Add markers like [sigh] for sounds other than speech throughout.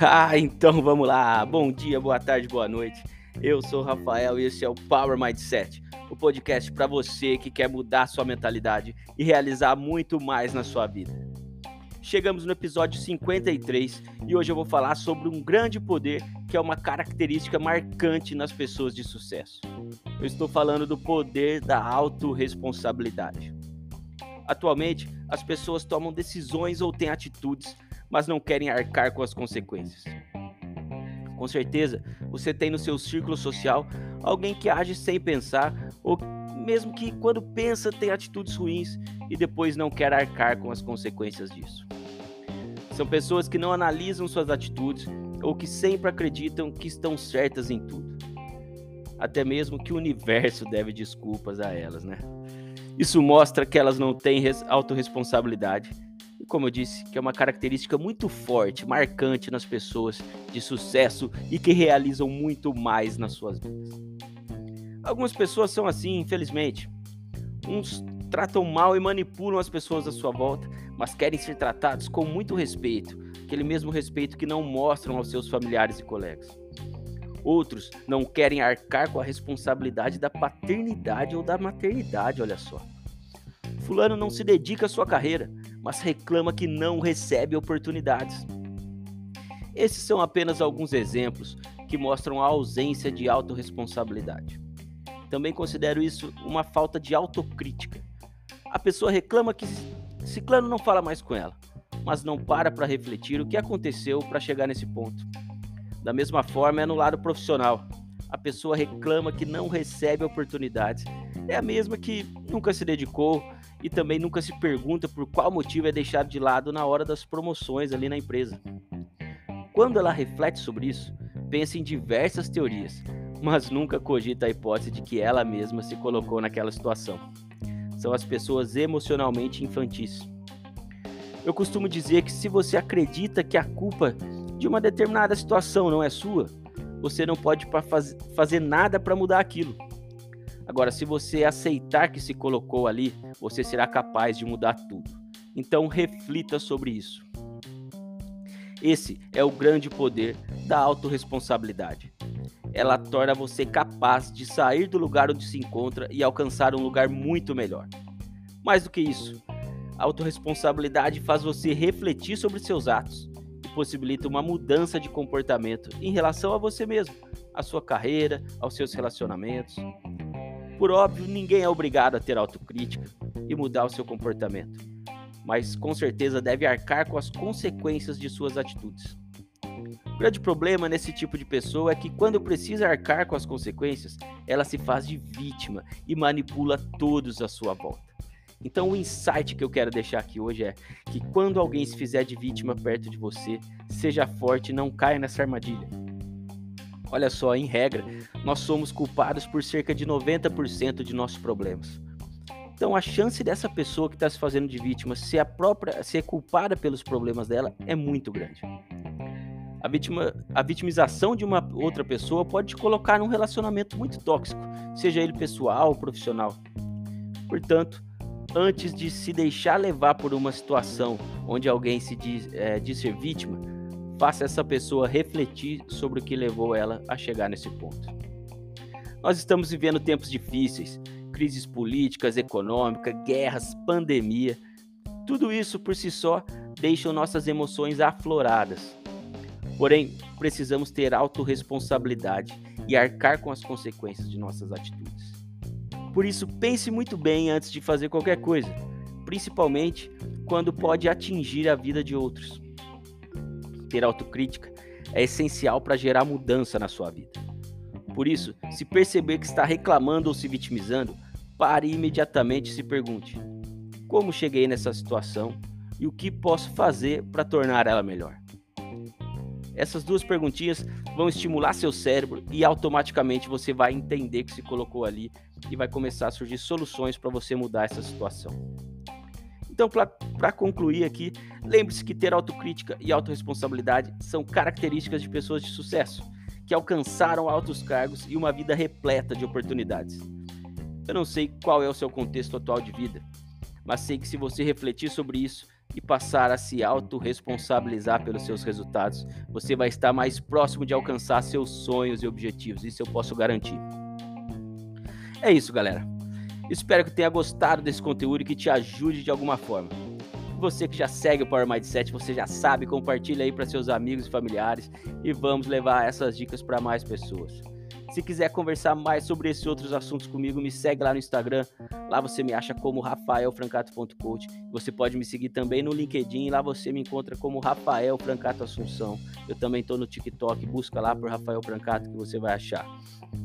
Ah, então vamos lá. Bom dia, boa tarde, boa noite. Eu sou o Rafael e esse é o Power Mindset, o podcast para você que quer mudar sua mentalidade e realizar muito mais na sua vida. Chegamos no episódio 53 e hoje eu vou falar sobre um grande poder que é uma característica marcante nas pessoas de sucesso. Eu estou falando do poder da autorresponsabilidade. Atualmente, as pessoas tomam decisões ou têm atitudes mas não querem arcar com as consequências. Com certeza, você tem no seu círculo social alguém que age sem pensar ou mesmo que quando pensa tem atitudes ruins e depois não quer arcar com as consequências disso. São pessoas que não analisam suas atitudes ou que sempre acreditam que estão certas em tudo. Até mesmo que o universo [laughs] deve desculpas a elas, né? Isso mostra que elas não têm autorresponsabilidade como eu disse, que é uma característica muito forte, marcante nas pessoas de sucesso e que realizam muito mais nas suas vidas. Algumas pessoas são assim, infelizmente. Uns tratam mal e manipulam as pessoas à sua volta, mas querem ser tratados com muito respeito, aquele mesmo respeito que não mostram aos seus familiares e colegas. Outros não querem arcar com a responsabilidade da paternidade ou da maternidade, olha só. Fulano não se dedica à sua carreira, mas reclama que não recebe oportunidades. Esses são apenas alguns exemplos que mostram a ausência de autorresponsabilidade. Também considero isso uma falta de autocrítica. A pessoa reclama que Ciclano não fala mais com ela, mas não para para refletir o que aconteceu para chegar nesse ponto. Da mesma forma, é no lado profissional. A pessoa reclama que não recebe oportunidades. É a mesma que nunca se dedicou, e também nunca se pergunta por qual motivo é deixado de lado na hora das promoções ali na empresa. Quando ela reflete sobre isso, pensa em diversas teorias, mas nunca cogita a hipótese de que ela mesma se colocou naquela situação. São as pessoas emocionalmente infantis. Eu costumo dizer que se você acredita que a culpa de uma determinada situação não é sua, você não pode fazer nada para mudar aquilo. Agora, se você aceitar que se colocou ali, você será capaz de mudar tudo. Então, reflita sobre isso. Esse é o grande poder da autorresponsabilidade. Ela torna você capaz de sair do lugar onde se encontra e alcançar um lugar muito melhor. Mais do que isso, a autorresponsabilidade faz você refletir sobre seus atos e possibilita uma mudança de comportamento em relação a você mesmo, à sua carreira, aos seus relacionamentos. Por óbvio, ninguém é obrigado a ter autocrítica e mudar o seu comportamento, mas com certeza deve arcar com as consequências de suas atitudes. O grande problema nesse tipo de pessoa é que, quando precisa arcar com as consequências, ela se faz de vítima e manipula todos à sua volta. Então, o insight que eu quero deixar aqui hoje é que, quando alguém se fizer de vítima perto de você, seja forte e não caia nessa armadilha. Olha só, em regra, nós somos culpados por cerca de 90% de nossos problemas. Então a chance dessa pessoa que está se fazendo de vítima ser a própria, ser culpada pelos problemas dela é muito grande. A, vítima, a vitimização de uma outra pessoa pode te colocar num relacionamento muito tóxico, seja ele pessoal ou profissional. Portanto, antes de se deixar levar por uma situação onde alguém se diz, é, diz ser vítima, faça essa pessoa refletir sobre o que levou ela a chegar nesse ponto. Nós estamos vivendo tempos difíceis, crises políticas, econômicas, guerras, pandemia. Tudo isso por si só deixa nossas emoções afloradas. Porém, precisamos ter autorresponsabilidade e arcar com as consequências de nossas atitudes. Por isso, pense muito bem antes de fazer qualquer coisa, principalmente quando pode atingir a vida de outros ter autocrítica é essencial para gerar mudança na sua vida. Por isso, se perceber que está reclamando ou se vitimizando, pare imediatamente e se pergunte: como cheguei nessa situação e o que posso fazer para tornar ela melhor? Essas duas perguntinhas vão estimular seu cérebro e automaticamente você vai entender que se colocou ali e vai começar a surgir soluções para você mudar essa situação. Então, para concluir aqui, lembre-se que ter autocrítica e autorresponsabilidade são características de pessoas de sucesso, que alcançaram altos cargos e uma vida repleta de oportunidades. Eu não sei qual é o seu contexto atual de vida, mas sei que se você refletir sobre isso, e passar a se autorresponsabilizar pelos seus resultados, você vai estar mais próximo de alcançar seus sonhos e objetivos. Isso eu posso garantir. É isso, galera. Espero que tenha gostado desse conteúdo e que te ajude de alguma forma. Você que já segue o Power Mindset, você já sabe, compartilha aí para seus amigos e familiares e vamos levar essas dicas para mais pessoas. Se quiser conversar mais sobre esses outros assuntos comigo, me segue lá no Instagram. Lá você me acha como rafaelfrancato.coach. Você pode me seguir também no LinkedIn. Lá você me encontra como Rafael Francato Assunção. Eu também estou no TikTok. Busca lá por Rafael Francato que você vai achar.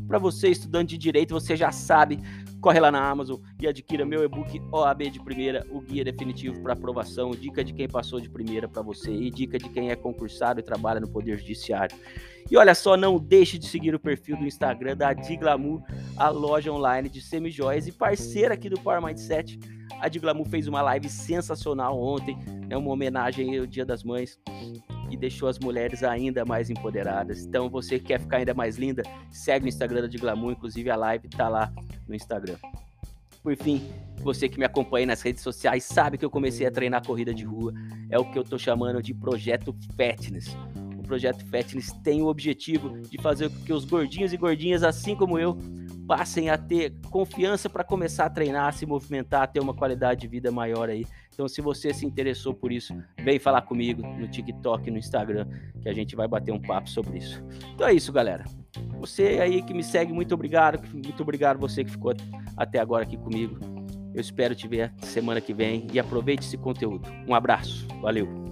Para você, estudante de direito, você já sabe, corre lá na Amazon e adquira meu e-book OAB de primeira, o guia definitivo para aprovação, dica de quem passou de primeira para você e dica de quem é concursado e trabalha no Poder Judiciário. E olha só, não deixe de seguir o perfil do Instagram da Diglamour, a loja online de semijoias e parceira aqui do Power Mindset. A Diglamour fez uma live sensacional ontem, é uma homenagem ao Dia das Mães e deixou as mulheres ainda mais empoderadas. Então, você que quer ficar ainda mais linda, segue o Instagram da Diglamour, inclusive a live tá lá no Instagram. Por fim, você que me acompanha nas redes sociais sabe que eu comecei a treinar corrida de rua. É o que eu tô chamando de projeto Fatness o projeto Fatness tem o objetivo de fazer com que os gordinhos e gordinhas, assim como eu, passem a ter confiança para começar a treinar, a se movimentar, a ter uma qualidade de vida maior aí. Então, se você se interessou por isso, vem falar comigo no TikTok, no Instagram, que a gente vai bater um papo sobre isso. Então é isso, galera. Você aí que me segue, muito obrigado. Muito obrigado você que ficou até agora aqui comigo. Eu espero te ver semana que vem e aproveite esse conteúdo. Um abraço. Valeu.